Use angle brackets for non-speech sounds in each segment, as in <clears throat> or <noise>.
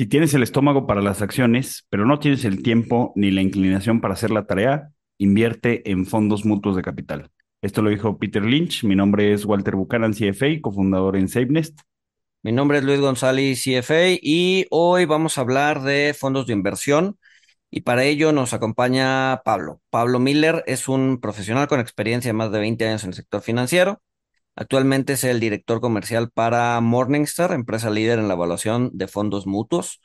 Si tienes el estómago para las acciones, pero no tienes el tiempo ni la inclinación para hacer la tarea, invierte en fondos mutuos de capital. Esto lo dijo Peter Lynch. Mi nombre es Walter Buchanan, CFA, cofundador en SafeNest. Mi nombre es Luis González, CFA, y hoy vamos a hablar de fondos de inversión. Y para ello nos acompaña Pablo. Pablo Miller es un profesional con experiencia de más de 20 años en el sector financiero. Actualmente es el director comercial para Morningstar, empresa líder en la evaluación de fondos mutuos.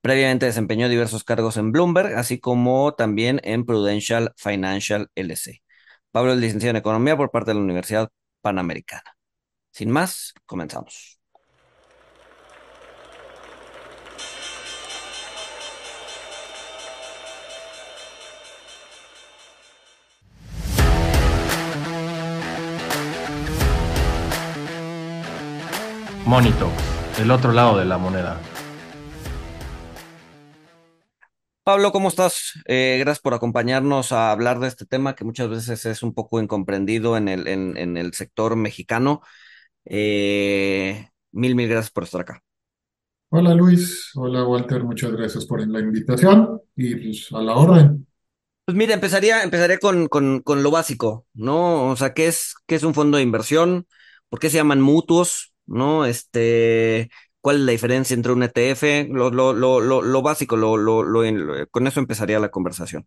Previamente desempeñó diversos cargos en Bloomberg, así como también en Prudential Financial LC. Pablo es licenciado en Economía por parte de la Universidad Panamericana. Sin más, comenzamos. Monito, el otro lado de la moneda. Pablo, ¿cómo estás? Eh, gracias por acompañarnos a hablar de este tema que muchas veces es un poco incomprendido en el, en, el sector mexicano. Eh, mil, mil gracias por estar acá. Hola Luis, hola Walter, muchas gracias por la invitación y pues a la orden. Pues mira, empezaría, empezaría con, con, con lo básico, ¿no? O sea, ¿qué es, qué es un fondo de inversión? ¿Por qué se llaman mutuos? ¿No? Este, ¿cuál es la diferencia entre un ETF? Lo, lo, lo, lo, básico, lo, lo, con eso empezaría la conversación.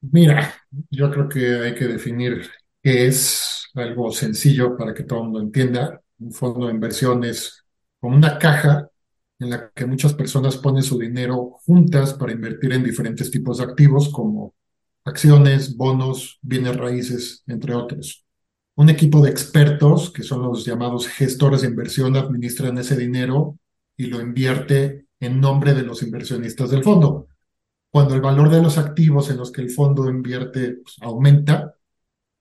Mira, yo creo que hay que definir qué es algo sencillo para que todo el mundo entienda. Un fondo de inversión es como una caja en la que muchas personas ponen su dinero juntas para invertir en diferentes tipos de activos como acciones, bonos, bienes raíces, entre otros un equipo de expertos, que son los llamados gestores de inversión, administran ese dinero y lo invierte en nombre de los inversionistas del fondo. Cuando el valor de los activos en los que el fondo invierte pues, aumenta,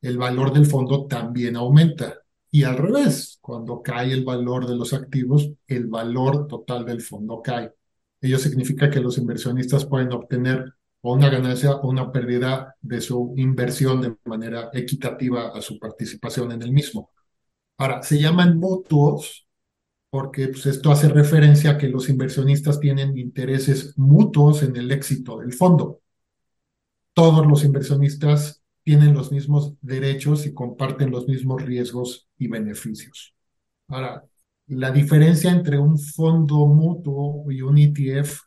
el valor del fondo también aumenta. Y al revés, cuando cae el valor de los activos, el valor total del fondo cae. Ello significa que los inversionistas pueden obtener o una ganancia o una pérdida de su inversión de manera equitativa a su participación en el mismo. Ahora, se llaman mutuos porque pues, esto hace referencia a que los inversionistas tienen intereses mutuos en el éxito del fondo. Todos los inversionistas tienen los mismos derechos y comparten los mismos riesgos y beneficios. Ahora, la diferencia entre un fondo mutuo y un ETF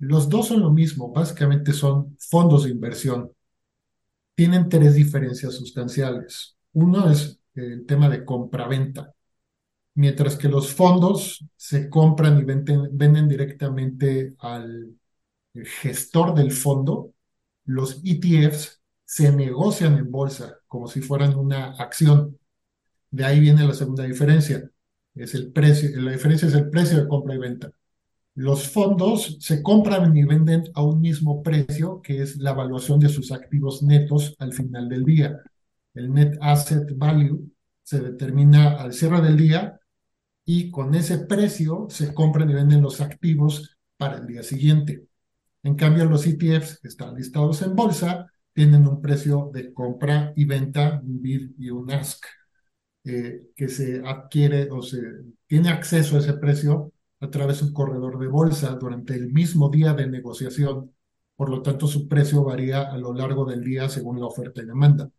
los dos son lo mismo, básicamente son fondos de inversión. Tienen tres diferencias sustanciales. Uno es el tema de compra-venta. Mientras que los fondos se compran y venden, directamente al gestor del fondo, los ETFs se negocian en bolsa como si fueran una acción. De ahí viene la segunda diferencia. Es el precio, la diferencia es el precio de compra y venta. Los fondos se compran y venden a un mismo precio, que es la evaluación de sus activos netos al final del día. El net asset value se determina al cierre del día y con ese precio se compran y venden los activos para el día siguiente. En cambio, los ETFs que están listados en bolsa tienen un precio de compra y venta, un bid y un ask, eh, que se adquiere o se tiene acceso a ese precio a través de un corredor de bolsa durante el mismo día de negociación. Por lo tanto, su precio varía a lo largo del día según la oferta y demanda.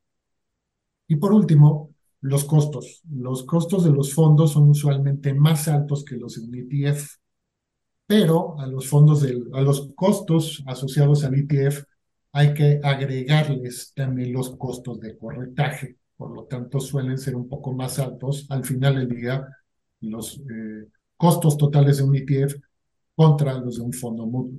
Y por último, los costos. Los costos de los fondos son usualmente más altos que los en ETF, pero a los fondos del, a los costos asociados al ETF hay que agregarles también los costos de corretaje. Por lo tanto, suelen ser un poco más altos. Al final del día, los eh, costos totales de un ETF contra los de un fondo mutuo.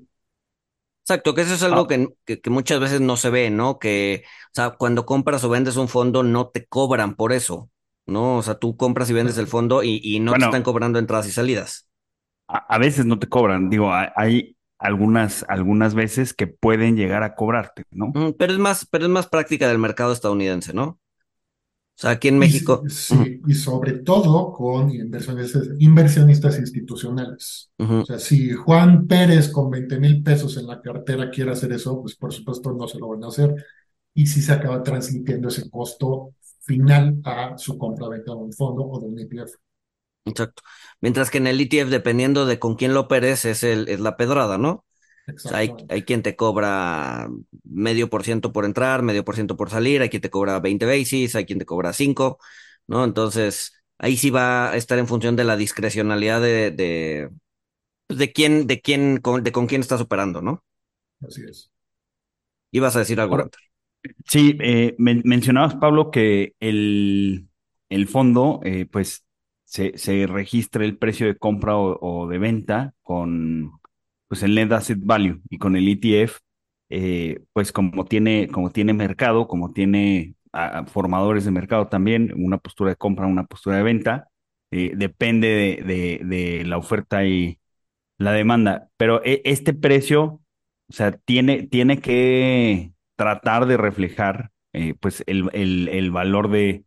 Exacto, que eso es algo ah. que, que, muchas veces no se ve, ¿no? Que, o sea, cuando compras o vendes un fondo no te cobran por eso, ¿no? O sea, tú compras y vendes el fondo y, y no te están cobrando entradas y salidas. A, veces no te cobran, digo, hay algunas, algunas veces que pueden llegar a cobrarte, ¿no? Pero es más, pero es más práctica del mercado estadounidense, ¿no? O sea, aquí en México. sí, y sobre todo con inversionistas, inversionistas institucionales. O sea, si Juan Pérez con 20 mil pesos en la cartera quiere hacer eso, pues por supuesto no se lo van a hacer. Y si se acaba transmitiendo ese costo final a su compra-venta de un fondo o de un ETF. Exacto. Mientras que en el ETF, dependiendo de con quién lo operes, es, el, es la pedrada, ¿no? O sea, hay, hay quien te cobra medio por ciento por entrar, medio por ciento por salir, hay quien te cobra 20 basis, hay quien te cobra 5, ¿no? Entonces, ahí sí va a estar en función de la discrecionalidad de, de, pues, de quién, de quién, con, de con quién estás operando, ¿no? Así es. Ibas a decir algo, Ahora. Sí, eh, men- mencionabas, Pablo, que el, el fondo, eh, pues, se, se registra el precio de compra o, o de venta con, pues, el Net Asset Value y con el ETF, eh, pues, como tiene, como tiene mercado, como tiene formadores de mercado también, una postura de compra, una postura de venta, eh, depende de, de, de la oferta y la demanda, pero e- este precio, o sea, tiene, tiene que tratar de reflejar eh, pues el, el- el valor de,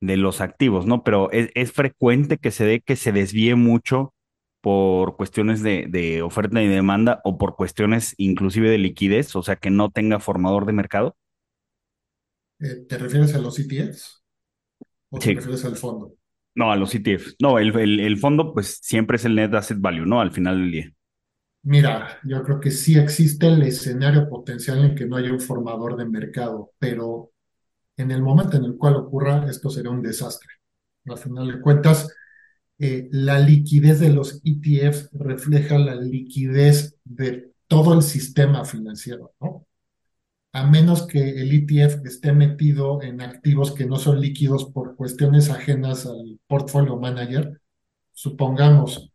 de los activos, ¿no? Pero es, es frecuente que se dé que se desvíe mucho por cuestiones de, de oferta y demanda o por cuestiones inclusive de liquidez, o sea, que no tenga formador de mercado. Eh, ¿te refieres a los ETFs o te refieres al fondo? no, a los ETFs. No, el, el, el fondo pues siempre es el net asset value, ¿no? Al final del día. Mira, yo creo que sí existe el escenario potencial en que no haya un formador de mercado, pero en el momento en el cual ocurra, esto sería un desastre. Al final de cuentas, eh, la liquidez de los ETFs refleja la liquidez de todo el sistema financiero, ¿no? A menos que el ETF esté metido en activos que no son líquidos por cuestiones ajenas al portfolio manager, supongamos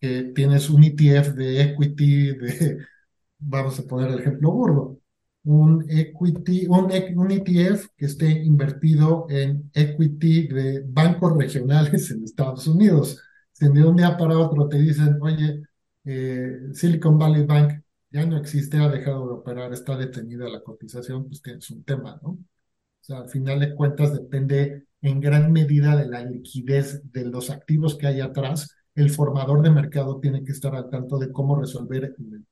que tienes un ETF de equity, de, <laughs> vamos a poner el ejemplo burdo, un equity, un, e- un ETF que esté invertido en equity de bancos regionales en Estados Unidos. Si de un día para otro te dicen, oye, eh, Silicon Valley Bank ya no existe, ha dejado de operar, está detenida la cotización, pues tienes un tema, ¿no? O sea, al final de cuentas depende en gran medida de la liquidez de los activos que hay atrás. El formador de mercado tiene que estar al tanto de cómo resolver eh,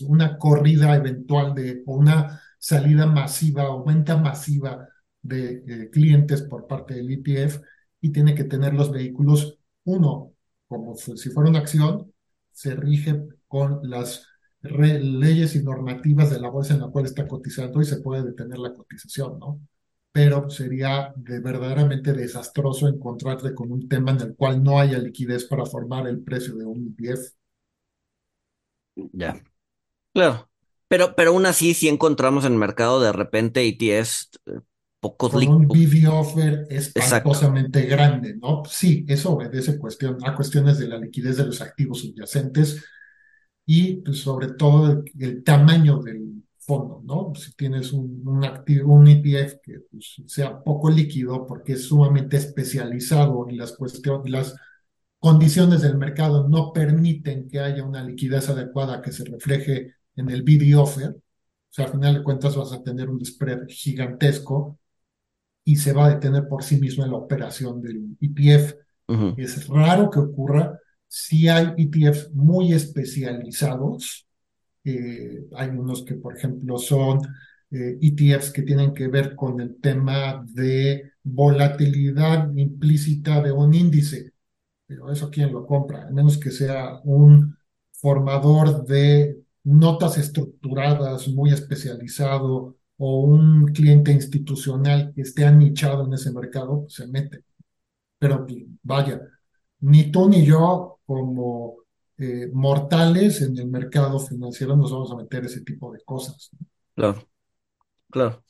una corrida eventual de, o una salida masiva o venta masiva de eh, clientes por parte del ETF y tiene que tener los vehículos, uno, como si fuera una acción, se rige con las leyes y normativas de la bolsa en la cual está cotizando y se puede detener la cotización, ¿no? Pero sería de verdaderamente desastroso encontrarte con un tema en el cual no haya liquidez para formar el precio de un ETF. Ya. Claro. Pero, pero aún así, sí encontramos en el mercado de repente ETFs eh, pocos con un BD offer Exacto. espantosamente grande, ¿no? Sí, eso obedece cuestión, a cuestiones de la liquidez de los activos subyacentes y pues, sobre todo el, el tamaño del fondo, ¿no? Si tienes un, un, activo, un ETF que pues, sea poco líquido porque es sumamente especializado y las cuestiones, las condiciones del mercado no permiten que haya una liquidez adecuada que se refleje en el BD offer, o sea, al final de cuentas vas a tener un spread gigantesco y se va a detener por sí mismo en la operación del ETF. Es raro que ocurra si hay ETFs muy especializados. Eh, hay unos que, por ejemplo, son eh, ETFs que tienen que ver con el tema de volatilidad implícita de un índice. Pero eso, ¿quién lo compra? A menos que sea un formador de notas estructuradas muy especializado o un cliente institucional que esté anichado en ese mercado, pues, se mete. Pero vaya, ni tú ni yo como eh, mortales en el mercado financiero nos vamos a meter ese tipo de cosas. Claro, claro.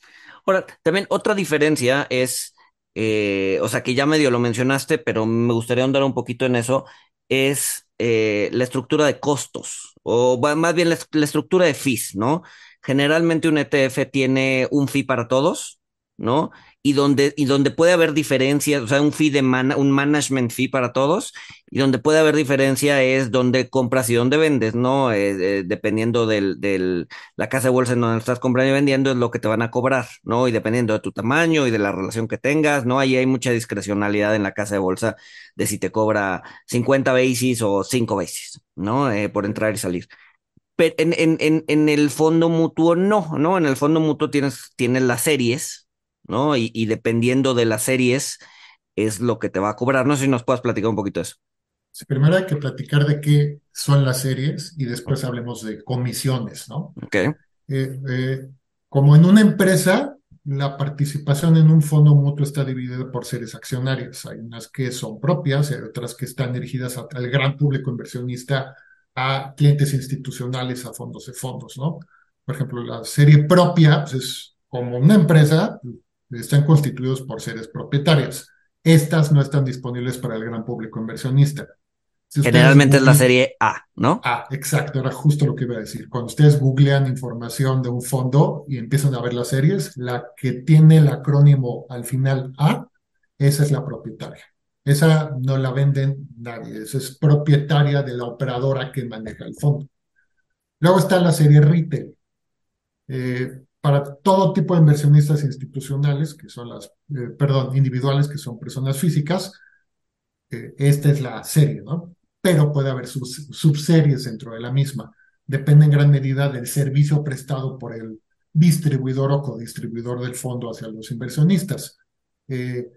Ahora, también otra diferencia es, eh, o sea, que ya medio lo mencionaste, pero me gustaría ahondar un poquito en eso, es eh, la estructura de costos, o más bien la, la estructura de fees, ¿no? Generalmente un ETF tiene un fee para todos, ¿no? Y donde, y donde puede haber diferencias, o sea, un fee de man- un management fee para todos, y donde puede haber diferencia es donde compras y donde vendes, ¿no? Eh, eh, dependiendo del, del, la casa de bolsa en donde estás comprando y vendiendo es lo que te van a cobrar, ¿no? Y dependiendo de tu tamaño y de la relación que tengas, ¿no? Ahí hay mucha discrecionalidad en la casa de bolsa de si te cobra 50 basis o 5 basis, ¿no? Eh, por entrar y salir. Pero en, en, en, en el fondo mutuo no, ¿no? En el fondo mutuo tienes, tienes las series, ¿no? Y, y dependiendo de las series, es lo que te va a cobrar. No sé si nos puedas platicar un poquito de eso. primero hay que platicar de qué son las series y después hablemos de comisiones, ¿no? Ok. Eh, eh, como en una empresa, la participación en un fondo mutuo está dividida por series accionarias. Hay unas que son propias y hay otras que están dirigidas al gran público inversionista, a clientes institucionales, a fondos de fondos, ¿no? Por ejemplo, la serie propia pues, es como una empresa, están constituidos por series propietarias. Estas no están disponibles para el gran público inversionista. Generalmente es la serie A, ¿no? Ah, exacto, era justo lo que iba a decir. Cuando ustedes googlean información de un fondo y empiezan a ver las series, la que tiene el acrónimo al final A, esa es la propietaria. Esa no la venden nadie, esa es propietaria de la operadora que maneja el fondo. Luego está la serie retail. Eh, para todo tipo de inversionistas institucionales, que son las, eh, perdón, individuales, que son personas físicas, eh, esta es la serie, ¿no? Pero puede haber subseries dentro de la misma. Depende en gran medida del servicio prestado por el distribuidor o codistribuidor del fondo hacia los inversionistas. Eh,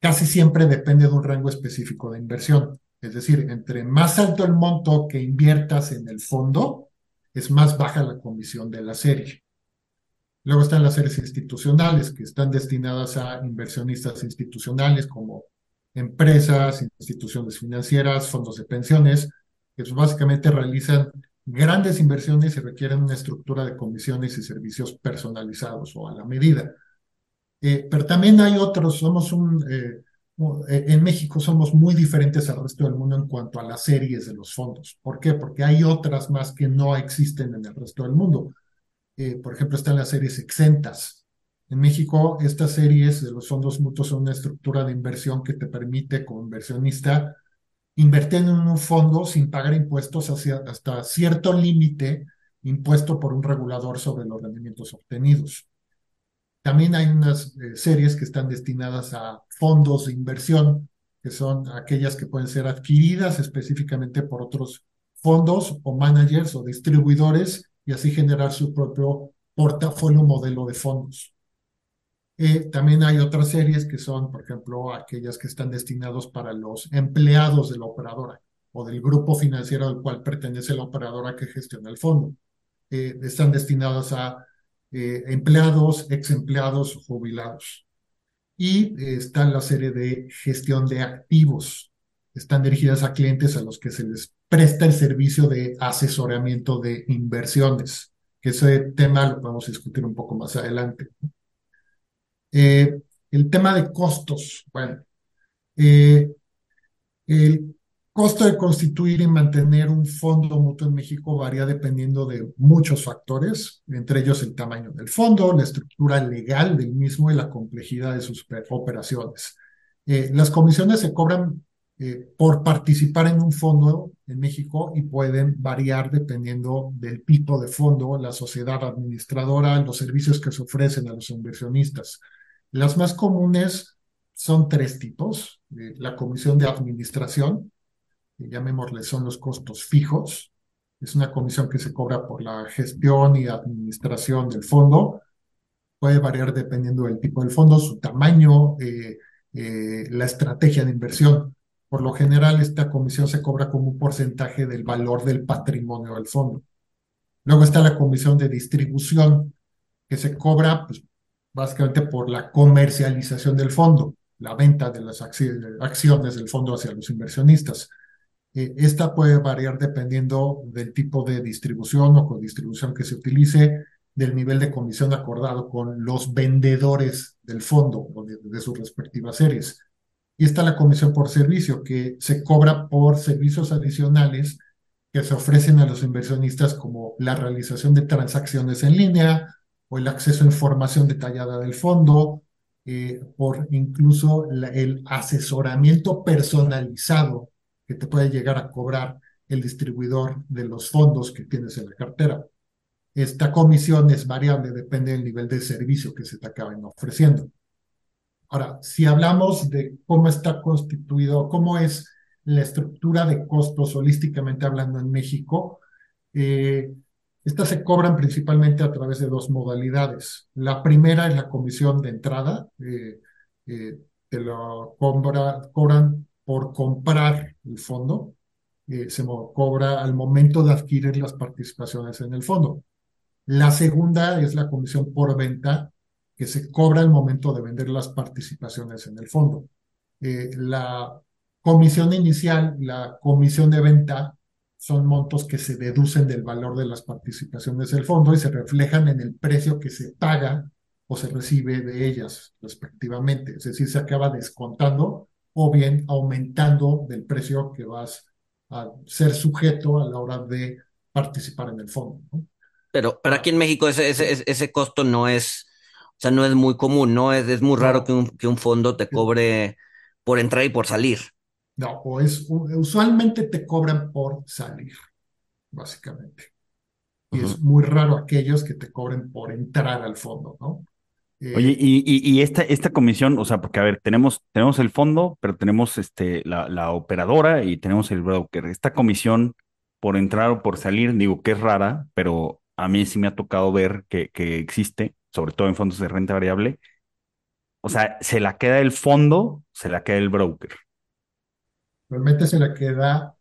casi siempre depende de un rango específico de inversión. Es decir, entre más alto el monto que inviertas en el fondo, es más baja la comisión de la serie. Luego están las series institucionales, que están destinadas a inversionistas institucionales como empresas, instituciones financieras, fondos de pensiones, que básicamente realizan grandes inversiones y requieren una estructura de comisiones y servicios personalizados o a la medida. Eh, pero también hay otros, somos un, eh, eh, en México somos muy diferentes al resto del mundo en cuanto a las series de los fondos. ¿Por qué? Porque hay otras más que no existen en el resto del mundo. Por ejemplo, están las series exentas, en México, estas series de los fondos mutuos son una estructura de inversión que te permite como inversionista invertir en un fondo sin pagar impuestos hasta cierto límite impuesto por un regulador sobre los rendimientos obtenidos. También hay unas eh, series que están destinadas a fondos de inversión, que son aquellas que pueden ser adquiridas específicamente por otros fondos o managers o distribuidores y así generar su propio portafolio modelo de fondos. Eh, también hay otras series que son, por ejemplo, aquellas que están destinados para los empleados de la operadora o del grupo financiero al cual pertenece la operadora que gestiona el fondo. Eh, están destinadas a eh, empleados, ex empleados, jubilados. Y está la serie de gestión de activos. Están dirigidas a clientes a los que se les presta el servicio de asesoramiento de inversiones, que ese tema lo podemos discutir un poco más adelante. Eh, el tema de costos, bueno, eh, el costo de constituir y mantener un fondo mutuo en México varía dependiendo de muchos factores, entre ellos el tamaño del fondo, la estructura legal del mismo y la complejidad de sus operaciones. Eh, las comisiones se cobran por participar en un fondo en México y pueden variar dependiendo del tipo de fondo, la sociedad administradora, los servicios que se ofrecen a los inversionistas. Las más comunes son tres tipos. Eh, la comisión de administración, llamémosle, son los costos fijos. Es una comisión que se cobra por la gestión y administración del fondo. Puede variar dependiendo del tipo del fondo, su tamaño, eh, eh, la estrategia de inversión. Por lo general, esta comisión se cobra como un porcentaje del valor del patrimonio del fondo. Luego está la comisión de distribución, que se cobra pues, básicamente por la comercialización del fondo, la venta de las acciones del fondo hacia los inversionistas. Eh, esta puede variar dependiendo del tipo de distribución o codistribución que se utilice, del nivel de comisión acordado con los vendedores del fondo o de, de sus respectivas series. Y está la comisión por servicio, que se cobra por servicios adicionales que se ofrecen a los inversionistas como la realización de transacciones en línea, o el acceso a información detallada del fondo, eh, por incluso el asesoramiento personalizado que te puede llegar a cobrar el distribuidor de los fondos que tienes en la cartera. Esta comisión es variable, depende del nivel de servicio que se te acaben ofreciendo. Ahora, si hablamos de cómo está constituido, cómo es la estructura de costos holísticamente hablando en México, eh, estas se cobran principalmente a través de dos modalidades. La primera es la comisión de entrada. Eh, eh, te lo cobra, cobran por comprar el fondo, eh, se cobra al momento de adquirir las participaciones en el fondo. La segunda es la comisión por venta, que se cobra al momento de vender las participaciones en el fondo. Eh, la comisión inicial, la comisión de venta, son montos que se deducen del valor de las participaciones del fondo y se reflejan en el precio que se paga o se recibe de ellas respectivamente. Es decir, se acaba descontando o bien aumentando del precio que vas a ser sujeto a la hora de participar en el fondo. Pero, pero aquí en México ese, ese, ese costo no es, sea, no es muy común, ¿no? Es, es muy raro que un, que un fondo te cobre por entrar y por salir. No, o es, usualmente te cobran por salir, básicamente. Y es muy raro aquellos que te cobren por entrar al fondo, ¿no? Oye, eh, y, y, esta, esta comisión, o sea, porque a ver, tenemos, tenemos el fondo, pero tenemos este, la, la operadora y tenemos el broker. Esta comisión por entrar o por salir, digo que es rara, pero a mí sí me ha tocado ver que, que existe, sobre todo en fondos de renta variable. O sea, se la queda el fondo, se la queda el broker. Realmente se la queda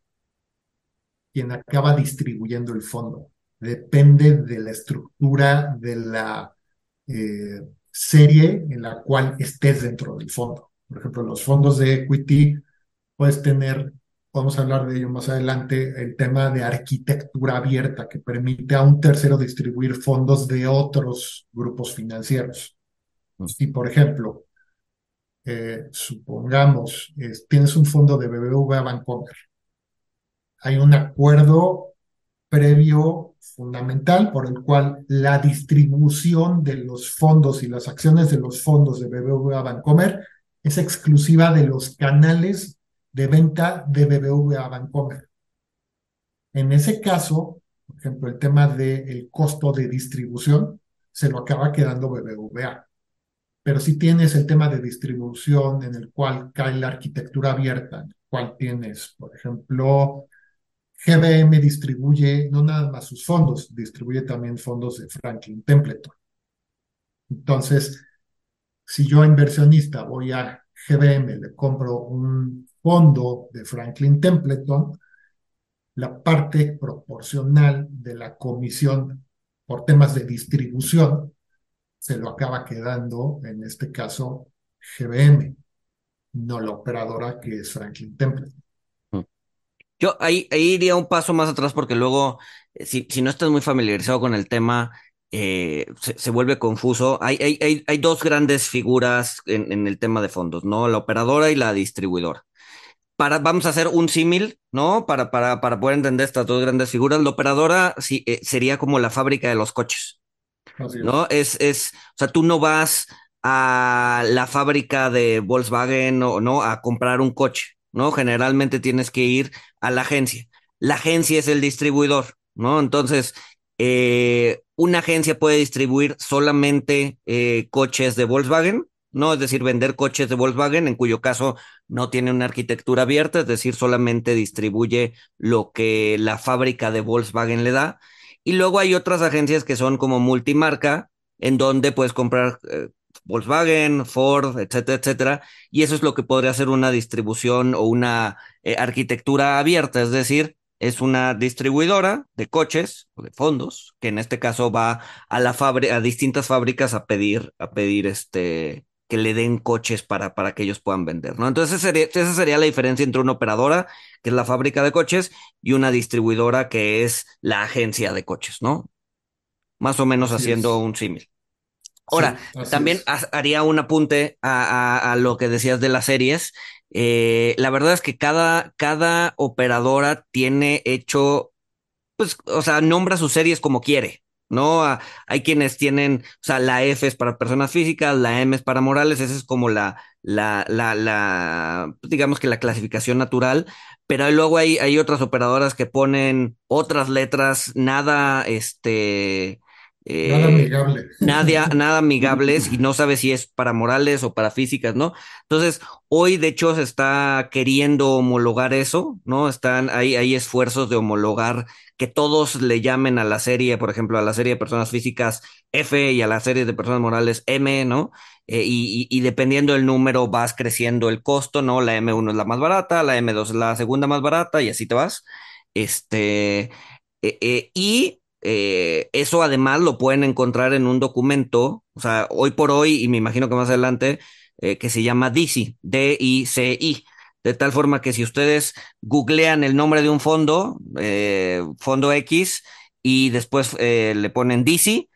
quien acaba distribuyendo el fondo. Depende de la estructura de la eh, serie en la cual estés dentro del fondo. Por ejemplo, los fondos de equity puedes tener, podemos hablar de ello más adelante, el tema de arquitectura abierta que permite a un tercero distribuir fondos de otros grupos financieros. Mm. Si, por ejemplo, eh, supongamos, tienes un fondo de BBVA Bancomer, hay un acuerdo previo fundamental por el cual la distribución de los fondos y las acciones de los fondos de BBVA Bancomer es exclusiva de los canales de venta de BBVA Bancomer. En ese caso, por ejemplo, el tema del costo de distribución se lo acaba quedando BBVA. Pero si tienes el tema de distribución en el cual cae la arquitectura abierta, en el cual tienes, por ejemplo, GBM distribuye no nada más sus fondos, distribuye también fondos de Franklin Templeton. Entonces, si yo inversionista voy a GBM, le compro un fondo de Franklin Templeton, la parte proporcional de la comisión por temas de distribución se lo acaba quedando, en este caso, GBM, no la operadora que es Franklin Templeton. Yo ahí, iría un paso más atrás porque luego, eh, si, si no estás muy familiarizado con el tema, eh, se, vuelve confuso. Hay, hay, hay, dos grandes figuras en, el tema de fondos, ¿no? La operadora y la distribuidora. Para, vamos a hacer un símil, ¿no? Para, para, para poder entender estas dos grandes figuras. La operadora sí, eh, sería como la fábrica de los coches, ¿no? Es, es, o sea, tú no vas a la fábrica de Volkswagen o no a comprar un coche. ¿no? Generalmente tienes que ir a la agencia. La agencia es el distribuidor, ¿no? Entonces, eh, una agencia puede distribuir solamente eh, coches de Volkswagen, ¿no? Es decir, vender coches de Volkswagen, en cuyo caso no tiene una arquitectura abierta, es decir, solamente distribuye lo que la fábrica de Volkswagen le da. Y luego hay otras agencias que son como multimarca, en donde puedes comprar eh, Volkswagen, Ford, etcétera, etcétera. Y eso es lo que podría ser una distribución o una eh, arquitectura abierta, es decir, es una distribuidora de coches o de fondos, que en este caso va a la a distintas fábricas a pedir, a pedir este que le den coches para, para que ellos puedan vender, ¿no? Entonces sería, esa sería la diferencia entre una operadora, que es la fábrica de coches, y una distribuidora que es la agencia de coches, ¿no? Más o menos haciendo un símil. Ahora, también haría un apunte a, lo que decías de las series. Eh, la verdad es que cada, cada operadora tiene hecho, pues, o sea, nombra sus series como quiere. ¿No? hay quienes tienen, o sea, la F es para personas físicas, la M es para morales, esa es como la, la, la, la, digamos que la clasificación natural, pero luego hay, hay otras operadoras que ponen otras letras, nada, este, nada amigable. Nada, nada amigables y <laughs> no sabe si es para morales o para físicas, ¿no? Entonces, hoy de hecho se está queriendo homologar eso, ¿no? Están, hay, hay esfuerzos de homologar que todos le llamen a la serie, por ejemplo, a la serie de personas físicas F y a la serie de personas morales M, ¿no? Eh, y, dependiendo del número vas creciendo el costo, ¿no? La M1 es la más barata, la M2 es la segunda más barata y así te vas. Este, eh, eh, y eso además lo pueden encontrar en un documento, o sea, hoy por hoy, y me imagino que más adelante, que se llama DICI, D-I-C-I, de tal forma que si ustedes googlean el nombre de un fondo, eh, fondo X, y después le ponen DICI,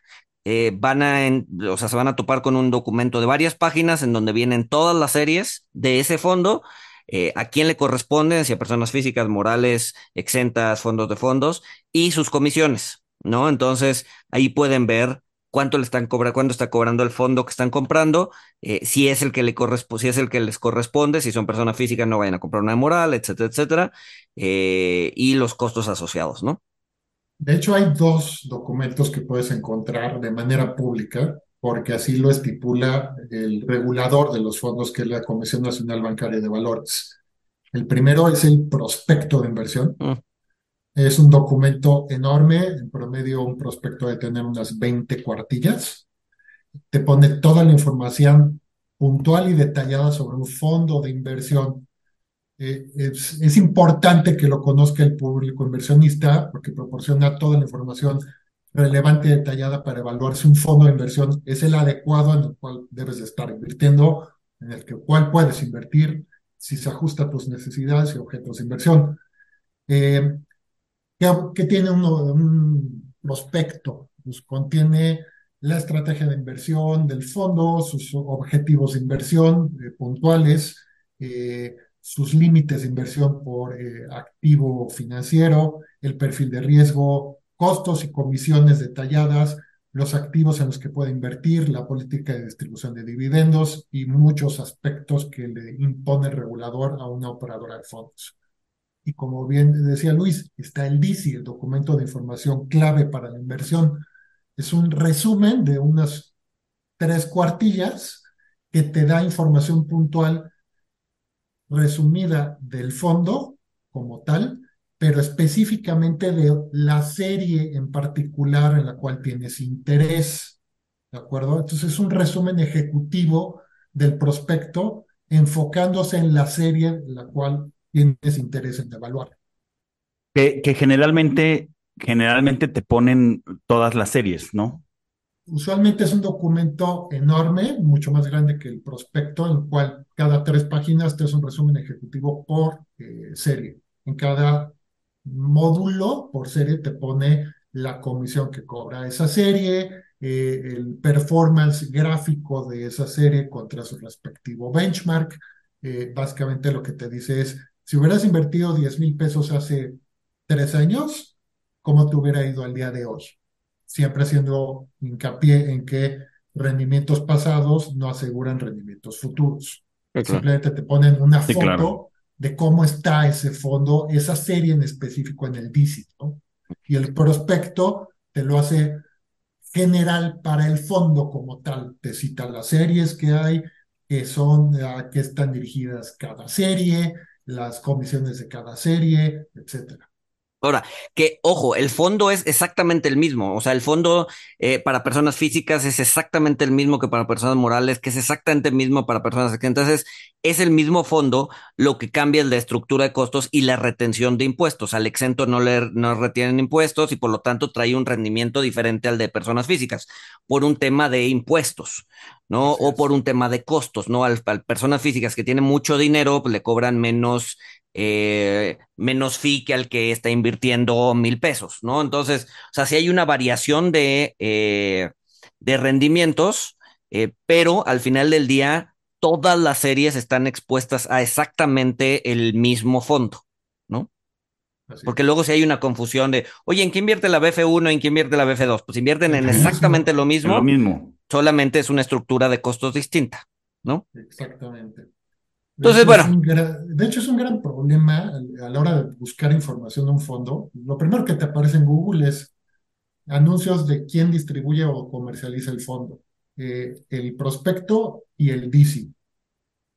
van a, o sea, se van a topar con un documento de varias páginas en donde vienen todas las series de ese fondo eh, a quién le corresponden, si a personas físicas, morales, exentas, fondos de fondos y sus comisiones, ¿no? Entonces ahí pueden ver cuánto le están cobrando, cuánto está cobrando el fondo que están comprando, eh, si es el que le corresponde, si es el que les corresponde, si son personas físicas no vayan a comprar una moral, etcétera, etcétera, eh, y los costos asociados, ¿no? De hecho, hay dos documentos que puedes encontrar de manera pública porque así lo estipula el regulador de los fondos, que es la Comisión Nacional Bancaria de Valores. El primero es el prospecto de inversión. Mm. Es un documento enorme, en promedio un prospecto de tener unas 20 cuartillas. Te pone toda la información puntual y detallada sobre un fondo de inversión. Eh, es, importante que lo conozca el público inversionista porque proporciona toda la información relevante y detallada para evaluar si un fondo de inversión es el adecuado en el cual debes de estar invirtiendo, en el que, cual puedes invertir, si se ajusta a tus necesidades y objetos de inversión. Eh, ¿qué, tiene un prospecto? Pues contiene la estrategia de inversión del fondo, sus objetivos de inversión eh, puntuales, eh, sus límites de inversión por activo financiero, el perfil de riesgo, costos y comisiones detalladas, los activos en los que puede invertir, la política de distribución de dividendos y muchos aspectos que le impone el regulador a una operadora de fondos. Y como bien decía Luis, está el DICI, el documento de información clave para la inversión. Es un resumen de unas tres cuartillas que te da información puntual resumida del fondo como tal, pero específicamente de la serie en particular en la cual tienes interés. ¿De acuerdo? Entonces es un resumen ejecutivo del prospecto enfocándose en la serie en la cual tienes interés en evaluar. Que, que generalmente, generalmente te ponen todas las series, ¿no? Usualmente es un documento enorme, mucho más grande que el prospecto, en el cual cada tres páginas te es un resumen ejecutivo por eh, serie. En cada módulo por serie te pone la comisión que cobra esa serie, eh, el performance gráfico de esa serie contra su respectivo benchmark. Eh, básicamente lo que te dice es, si hubieras invertido 10 mil pesos hace tres años, ¿cómo te hubiera ido al día de hoy? Siempre haciendo hincapié en que rendimientos pasados no aseguran rendimientos futuros. Simplemente te ponen una foto de cómo está ese fondo, esa serie en específico en el DC, ¿no? Y el prospecto te lo hace general para el fondo como tal. Te cita las series que hay, que son, a qué están dirigidas cada serie, las comisiones de cada serie, etcétera. Ahora, que ojo, el fondo es exactamente el mismo, o sea, el fondo eh, para personas físicas es exactamente el mismo que para personas morales, que es exactamente el mismo para personas Entonces, es el mismo fondo, lo que cambia es la estructura de costos y la retención de impuestos. Al exento no le no retienen impuestos y por lo tanto trae un rendimiento diferente al de personas físicas por un tema de impuestos, ¿no? O por un tema de costos, ¿no? Al, personas físicas que tienen mucho dinero, pues le cobran menos eh, menos fee que al que está invirtiendo mil pesos, ¿no? Entonces, o sea, si hay una variación de, eh, de rendimientos, eh, pero al final del día, todas las series están expuestas a exactamente el mismo fondo, ¿no? Porque luego si hay una confusión de, oye, ¿en qué invierte la BF1 y en qué invierte la BF2? Pues invierten en exactamente lo <laughs> mismo. Lo mismo. Solamente es una estructura de costos distinta, ¿no? Exactamente. Entonces, bueno. de hecho, es un gran problema a la hora de buscar información de un fondo. Lo primero que te aparece en Google es anuncios de quién distribuye o comercializa el fondo, eh, el prospecto y el DC.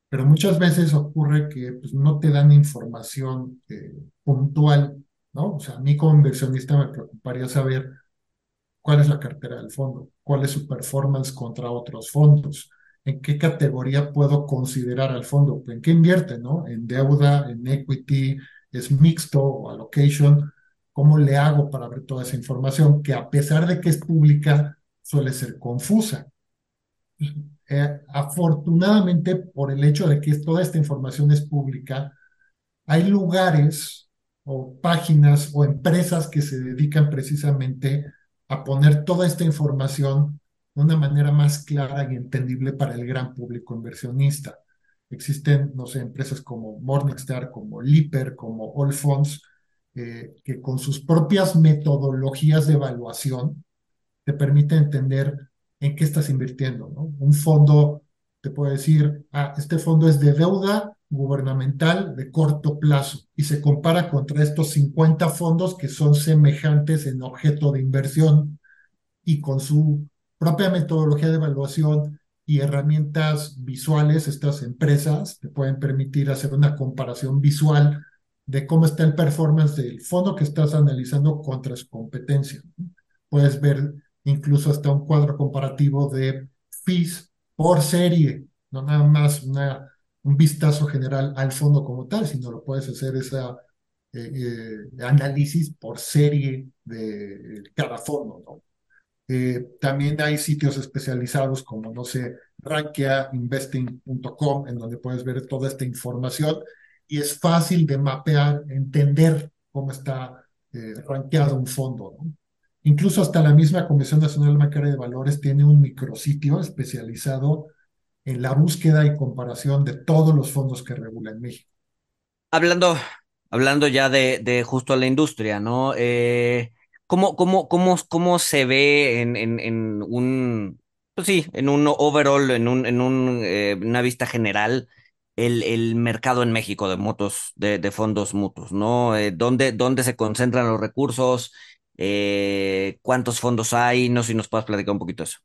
Pero muchas veces ocurre que pues, no te dan información eh, puntual, ¿no? O sea, a mí como inversionista me preocuparía saber cuál es la cartera del fondo, cuál es su performance contra otros fondos, en qué categoría puedo considerar al fondo, en qué invierte, ¿no? En deuda, en equity, es mixto o allocation, ¿cómo le hago para ver toda esa información que a pesar de que es pública, suele ser confusa? Eh, afortunadamente, por el hecho de que toda esta información es pública, hay lugares o páginas o empresas que se dedican precisamente a poner toda esta información una manera más clara y entendible para el gran público inversionista. Existen, no sé, empresas como Morningstar, como Lipper, como All Funds, eh, que con sus propias metodologías de evaluación te permiten entender en qué estás invirtiendo. ¿no? Un fondo te puede decir, ah, este fondo es de deuda gubernamental de corto plazo y se compara contra estos 50 fondos que son semejantes en objeto de inversión y con su propia metodología de evaluación y herramientas visuales, estas empresas te pueden permitir hacer una comparación visual de cómo está el performance del fondo que estás analizando contra su competencia. Puedes ver incluso hasta un cuadro comparativo de fees por serie, no nada más una, un vistazo general al fondo como tal, sino lo puedes hacer ese eh, eh, análisis por serie de cada fondo. ¿no? Eh, también hay sitios especializados como, no sé, rankeainvesting.com, en donde puedes ver toda esta información y es fácil de mapear, entender cómo está eh, rankeado un fondo. Incluso hasta la misma Comisión Nacional Bancaria de Valores tiene un micrositio especializado en la búsqueda y comparación de todos los fondos que regula en México. Hablando, hablando ya de, de justo la industria, ¿no? Eh, ¿Cómo, cómo, cómo, cómo se ve en, en, en un, pues sí, en un overall, en, un, en un, eh, una vista general, el, el, mercado en México de motos, de, de fondos mutuos, ¿no? Eh, ¿dónde, ¿Dónde se concentran los recursos? Eh, ¿Cuántos fondos hay? No sé si nos puedes platicar un poquito eso.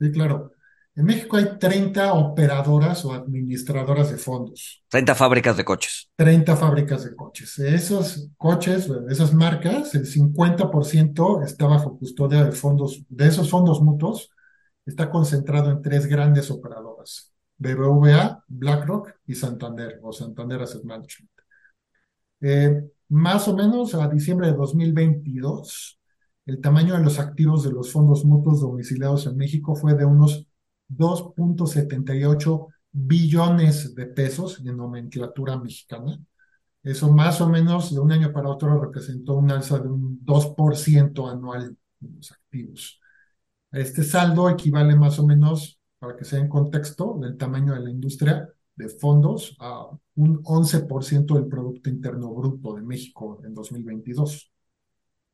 Sí, claro. En México hay 30 operadoras o administradoras de fondos. 30 fábricas de coches. 30 fábricas de coches. Esos coches, esas marcas, el 50% está bajo custodia de fondos, de esos fondos mutuos, está concentrado en tres grandes operadoras. BBVA, BlackRock y Santander, o Santander Asset Management. Eh, más o menos a diciembre de 2022, el tamaño de los activos de los fondos mutuos domiciliados en México fue de unos 2.78 billones de pesos en nomenclatura mexicana. Eso más o menos de un año para otro representó un alza de un 2% anual en los activos. Este saldo equivale más o menos, para que sea en contexto, del tamaño de la industria de fondos a un 11% del Producto Interno Bruto de México en 2022.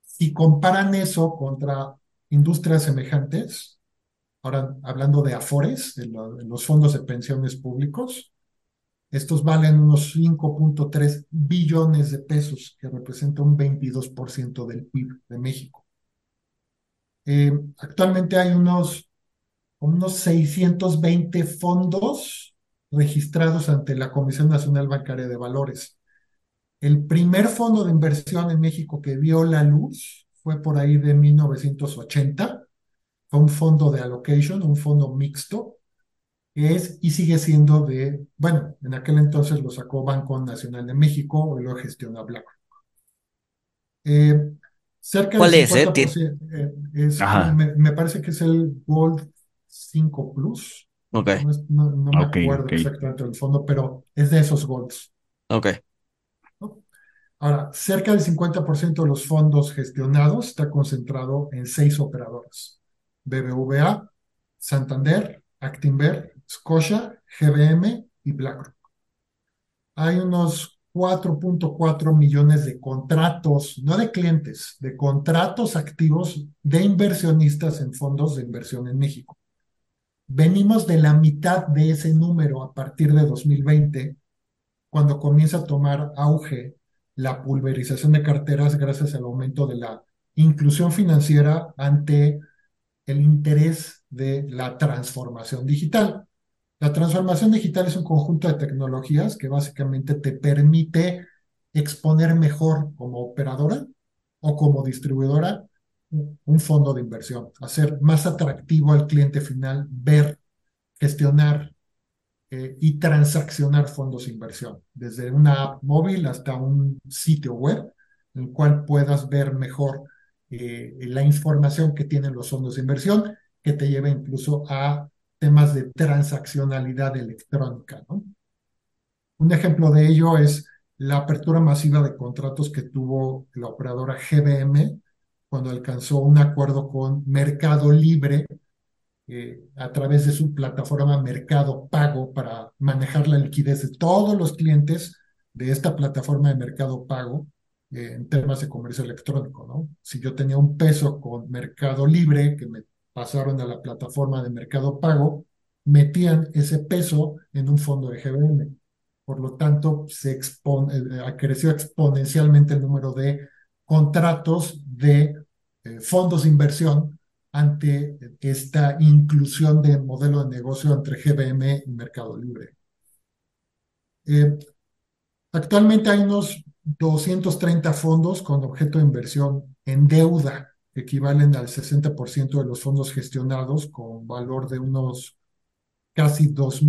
Si comparan eso contra industrias semejantes, Ahora, hablando de Afores, de, los fondos de pensiones públicos, estos valen unos 5.3 billones de pesos, que representa un 22% del PIB de México. Eh, actualmente hay unos, unos 620 fondos registrados ante la Comisión Nacional Bancaria de Valores. El primer fondo de inversión en México que vio la luz fue por ahí de 1980 un fondo de allocation, un fondo mixto, que es y sigue siendo de, bueno, en aquel entonces lo sacó Banco Nacional de México y lo gestiona BlackRock. Eh, cerca ¿Cuál es? Eh? eh me, parece que es el Gold 5 Plus. Ok. No, me acuerdo exactamente del fondo, pero es de esos Golds. Ok. Ahora, cerca del 50% de los fondos gestionados está concentrado en seis operadoras. BBVA, Santander, Actinver, Scotia, GBM y BlackRock. Hay unos 4.4 millones de contratos, no de clientes, de contratos activos de inversionistas en fondos de inversión en México. Venimos de la mitad de ese número a partir de 2020, cuando comienza a tomar auge la pulverización de carteras gracias al aumento de la inclusión financiera ante el interés de la transformación digital. La transformación digital es un conjunto de tecnologías que básicamente te permite exponer mejor como operadora o como distribuidora un fondo de inversión, hacer más atractivo al cliente final ver, gestionar eh, y transaccionar fondos de inversión, desde una app móvil hasta un sitio web, en el cual puedas ver mejor eh, la información que tienen los fondos de inversión, que te lleva incluso a temas de transaccionalidad electrónica. Un ejemplo de ello es la apertura masiva de contratos que tuvo la operadora GBM cuando alcanzó un acuerdo con Mercado Libre eh, a través de su plataforma Mercado Pago para manejar la liquidez de todos los clientes de esta plataforma de Mercado Pago en temas de comercio electrónico, ¿no? Si yo tenía un peso con Mercado Libre que me pasaron a la plataforma de Mercado Pago, metían ese peso en un fondo de GBM. Por lo tanto, se expone, eh, creció exponencialmente el número de contratos de eh, fondos de inversión ante esta inclusión de modelo de negocio entre GBM y Mercado Libre. Eh, actualmente hay unos 230 fondos con objeto de inversión en deuda, equivalen al 60% de los fondos gestionados con valor de unos casi 2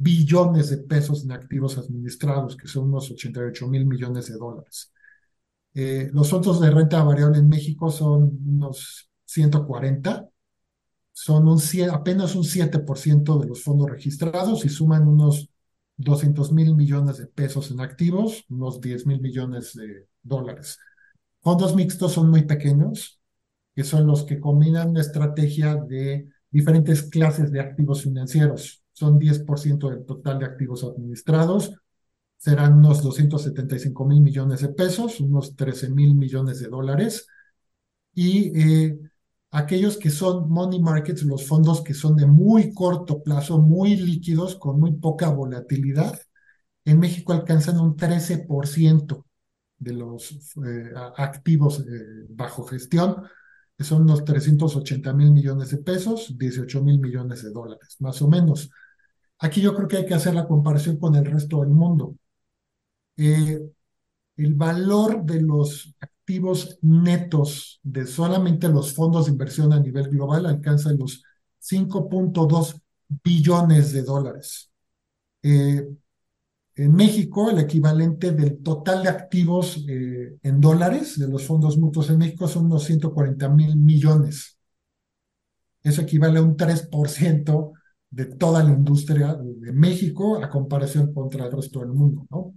billones de pesos en activos administrados, que son unos 88 mil millones de dólares. Eh, los fondos de renta variable en México son unos 140, son un, apenas un 7% de los fondos registrados y suman unos 200 mil millones de pesos en activos, unos 10 mil millones de dólares. Fondos mixtos son muy pequeños, que son los que combinan una estrategia de diferentes clases de activos financieros. Son 10% del total de activos administrados, serán unos 275 mil millones de pesos, unos 13 mil millones de dólares. Y eh, aquellos que son money markets, los fondos que son de muy corto plazo, muy líquidos, con muy poca volatilidad, en México alcanzan un 13% de los eh, activos eh, bajo gestión, que son unos 380 mil millones de pesos, 18 mil millones de dólares, más o menos. Aquí yo creo que hay que hacer la comparación con el resto del mundo. Eh, el valor de los activos netos de solamente los fondos de inversión a nivel global alcanza los 5.2 billones de dólares. Eh, en México, el equivalente del total de activos eh, en dólares de los fondos mutuos en México son unos 140 mil millones. Eso equivale a un 3% de toda la industria de México a comparación contra el resto del mundo, ¿no?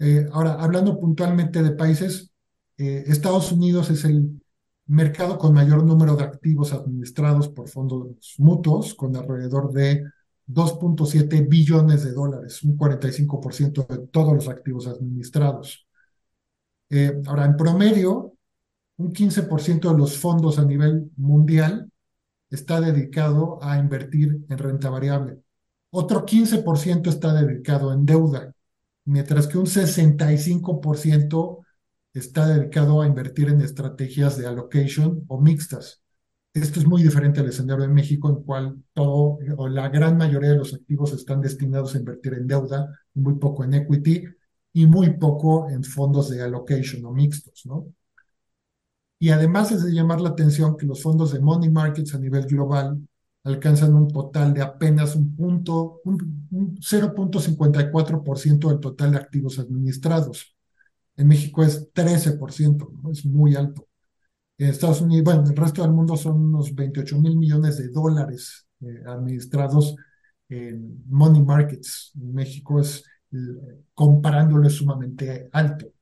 Eh, ahora, hablando puntualmente de países, eh, Estados Unidos es el mercado con mayor número de activos administrados por fondos mutuos, con alrededor de 2.7 billones de dólares, un 45% de todos los activos administrados. Eh, ahora, en promedio, un 15% de los fondos a nivel mundial está dedicado a invertir en renta variable. Otro 15% está dedicado en deuda mientras que un 65% está dedicado a invertir en estrategias de allocation o mixtas. Esto es muy diferente al escenario de México, en cual todo o la gran mayoría de los activos están destinados a invertir en deuda, muy poco en equity y muy poco en fondos de allocation o mixtos, ¿no? Y además es de llamar la atención que los fondos de money markets a nivel global alcanzan un total de apenas un punto, un, 0.54% del total de activos administrados. En México es 13%, ¿no? es muy alto. En Estados Unidos, bueno, el resto del mundo son unos 28 mil millones de dólares eh, administrados en money markets. En México es, eh, comparándolo, es sumamente alto.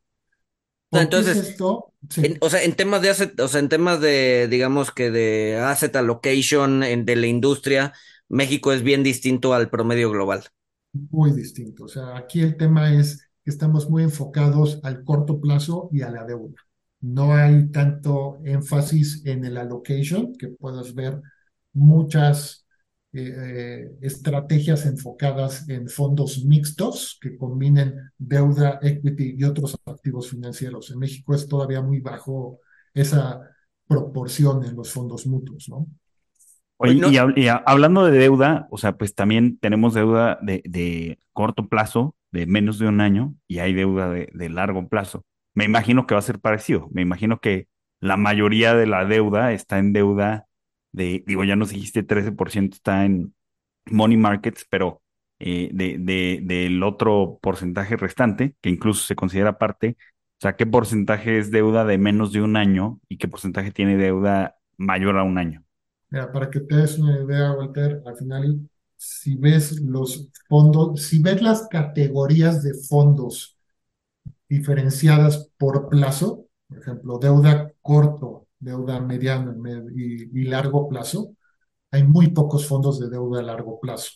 Entonces, esto, o sea, en temas de asset, o sea, en temas de, digamos que de asset allocation en, de la industria, México es bien distinto al promedio global. Muy distinto. O sea, aquí el tema es estamos muy enfocados al corto plazo y a la deuda. No hay tanto énfasis en el allocation, que puedas ver muchas eh, estrategias enfocadas en fondos mixtos que combinen deuda, equity y otros activos financieros. En México es todavía muy bajo esa proporción en los fondos mutuos, ¿no? Oye, y, hablando de deuda, o sea, pues también tenemos deuda de, corto plazo, de menos de un año, y hay deuda de, largo plazo. Me imagino que va a ser parecido. Me imagino que la mayoría de la deuda está en deuda de, digo, ya nos dijiste 13% está en money markets, pero eh, de, de, del otro porcentaje restante, que incluso se considera parte, o sea, ¿qué porcentaje es deuda de menos de un año y qué porcentaje tiene deuda mayor a un año? Para que te des una idea, Walter, al final, si ves los fondos, si ves las categorías de fondos diferenciadas por plazo, por ejemplo, deuda corto, deuda mediano y, largo plazo, hay muy pocos fondos de deuda a largo plazo.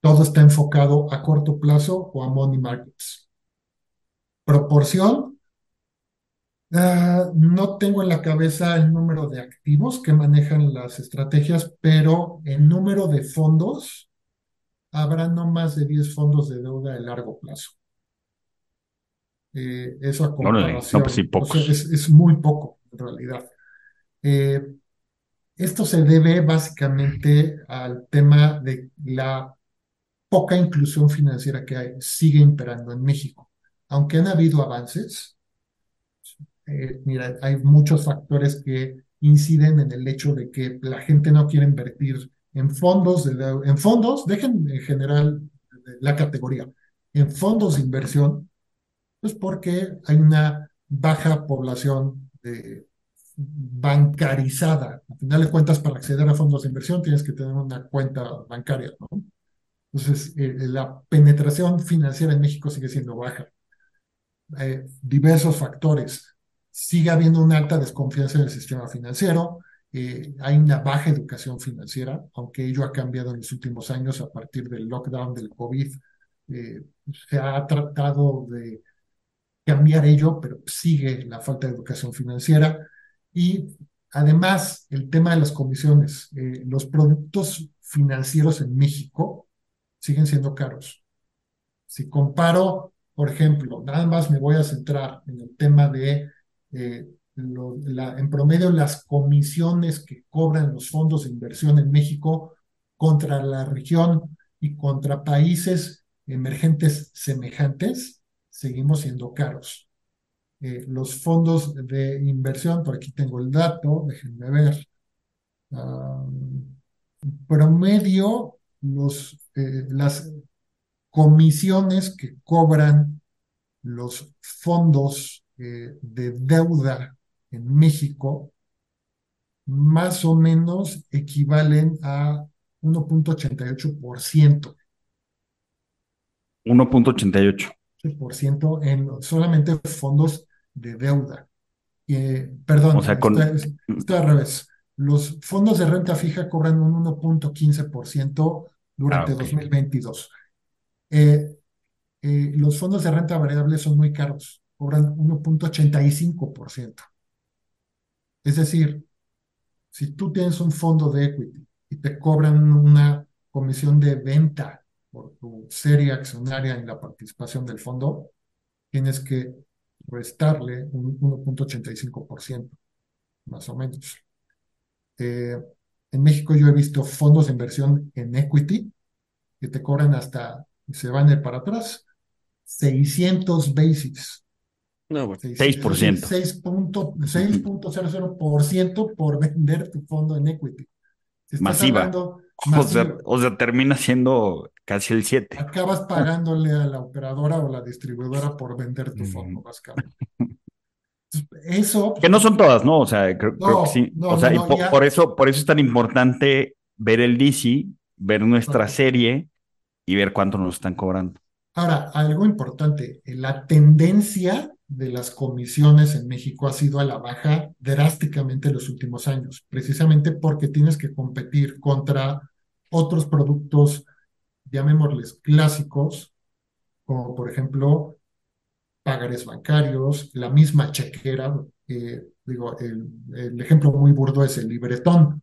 Todo está enfocado a corto plazo o a money markets. Proporción, ah, no tengo en la cabeza el número de activos que manejan las estrategias, pero en número de fondos, habrá no más de 10 fondos de deuda de largo plazo. Eh, eso a comparación. Pues es, muy poco, en realidad. Eh, esto se debe básicamente al tema de la poca inclusión financiera que hay, sigue imperando en México. Aunque han habido avances, eh, mira, hay muchos factores que inciden en el hecho de que la gente no quiere invertir en fondos, en fondos, dejen en general la categoría, en fondos de inversión, pues porque hay una baja población de bancarizada. Al final de cuentas, para acceder a fondos de inversión tienes que tener una cuenta bancaria, ¿no? Entonces, eh, la penetración financiera en México sigue siendo baja. Eh, diversos factores. Sigue habiendo una alta desconfianza en el sistema financiero. Eh, hay una baja educación financiera, aunque ello ha cambiado en los últimos años a partir del lockdown del COVID. se ha tratado de cambiar ello, pero sigue la falta de educación financiera. Y además, el tema de las comisiones. Eh, los productos financieros en México siguen siendo caros. Si comparo, por ejemplo, nada más me voy a centrar en el tema de, eh, en promedio, las comisiones que cobran los fondos de inversión en México contra la región y contra países emergentes semejantes, seguimos siendo caros. Eh, los fondos de inversión, por aquí tengo el dato, déjenme ver. Ah, promedio, los, eh, las comisiones que cobran los fondos eh, de deuda en México más o menos equivalen a 1.88%. 1.88 en solamente fondos de deuda. perdón, o sea, está, al revés. Los fondos de renta fija cobran un 1.15% durante 2022. Ah, eh, eh, los fondos de renta variable son muy caros, cobran 1.85%. Es decir, si tú tienes un fondo de equity y te cobran una comisión de venta por tu serie accionaria en la participación del fondo, tienes que restarle un 1.85%, más o menos. Eh, en México yo he visto fondos de inversión en equity que te cobran hasta, se van para atrás, 600 basis. No, 6%. 6.00% por vender tu fondo en equity. Masiva. O sea, termina siendo casi el 7. Acabas pagándole a la operadora o la distribuidora por vender tu fondo, básicamente. Eso. Que no son todas, ¿no? O sea, creo, que sí. o sea, y por, eso, por eso es tan importante ver el DC, ver nuestra serie y ver cuánto nos están cobrando. Ahora, algo importante, la tendencia de las comisiones en México ha sido a la baja drásticamente en los últimos años, precisamente porque tienes que competir contra otros productos, llamémosles clásicos, como por ejemplo pagares bancarios, la misma chequera. Eh, digo, el, ejemplo muy burdo es el libretón.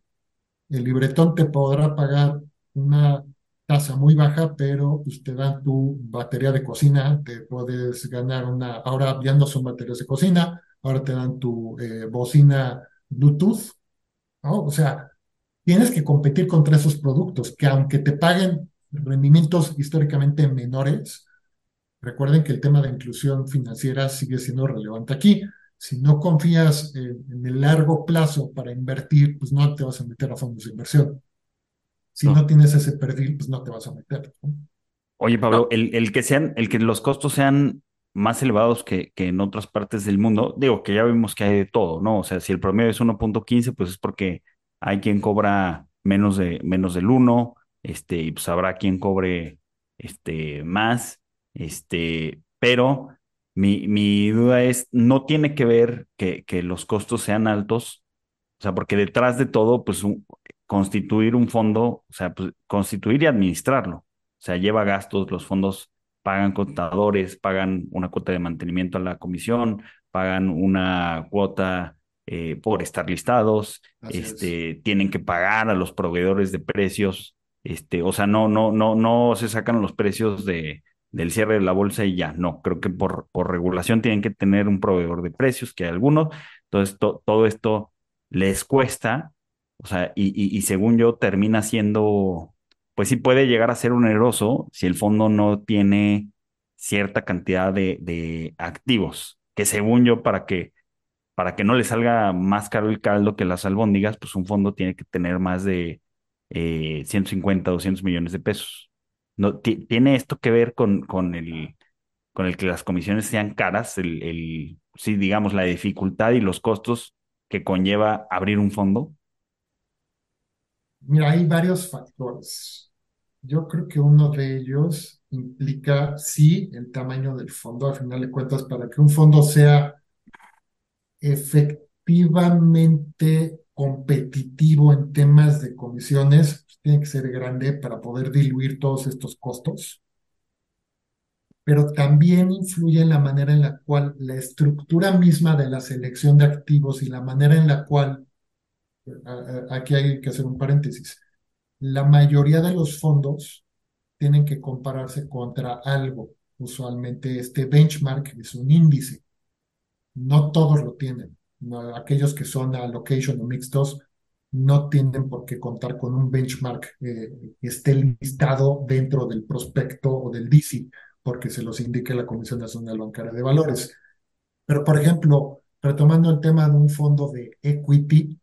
El libretón te podrá pagar una tasa muy baja, pero pues, te dan tu batería de cocina, te puedes ganar una, ahora ya no son baterías de cocina, ahora te dan tu eh, bocina Bluetooth, ¿no? O sea, tienes que competir contra esos productos que aunque te paguen rendimientos históricamente menores, recuerden que el tema de inclusión financiera sigue siendo relevante aquí. Si no confías en, en el largo plazo para invertir, pues no te vas a meter a fondos de inversión. Si no, No. tienes ese perfil, pues no te vas a meter. ¿no? Oye, Pablo, el, el que sean, el que los costos sean más elevados que, que en otras partes del mundo, digo que ya vimos que hay de todo, ¿no? O sea, si el promedio es 1.15, pues es porque hay quien cobra menos de, menos del 1, este, y pues habrá quien cobre este, más, este, pero mi, mi duda es, no tiene que ver que, que los costos sean altos, o sea, porque detrás de todo, pues un- constituir un fondo, o sea, pues constituir y administrarlo. O sea, lleva gastos, los fondos pagan contadores, pagan una cuota de mantenimiento a la comisión, pagan una cuota eh, por estar listados, Así es. este, tienen que pagar a los proveedores de precios, este, o sea, no, no, no, no se sacan los precios de, del cierre de la bolsa y ya, no, creo que por, por regulación tienen que tener un proveedor de precios, que hay algunos, entonces to- todo esto les cuesta, o sea, y, y, según yo termina siendo pues sí puede llegar a ser oneroso si el fondo no tiene cierta cantidad de, de activos, que según yo, para que, para que no le salga más caro el caldo que las albóndigas, pues un fondo tiene que tener más de eh, 150, 200 millones de pesos. No, ti- ¿Tiene esto que ver con, con el, con el que las comisiones sean caras, el, el, sí, digamos, la dificultad y los costos que conlleva abrir un fondo? Mira, hay varios factores. Yo creo que uno de ellos implica, sí, el tamaño del fondo. Al final de cuentas, para que un fondo sea efectivamente competitivo en temas de comisiones, pues, tiene que ser grande para poder diluir todos estos costos. Pero también influye en la manera en la cual la estructura misma de la selección de activos y la manera en la cual, aquí hay que hacer un paréntesis, la mayoría de los fondos tienen que compararse contra algo. Usualmente este benchmark es un índice. No todos lo tienen. Aquellos que son allocation o mixtos no tienen por qué contar con un benchmark eh, que esté listado dentro del prospecto o del DICI, porque se los indique la Comisión Nacional Bancaria de Valores. Pero, por ejemplo, retomando el tema de un fondo de equity,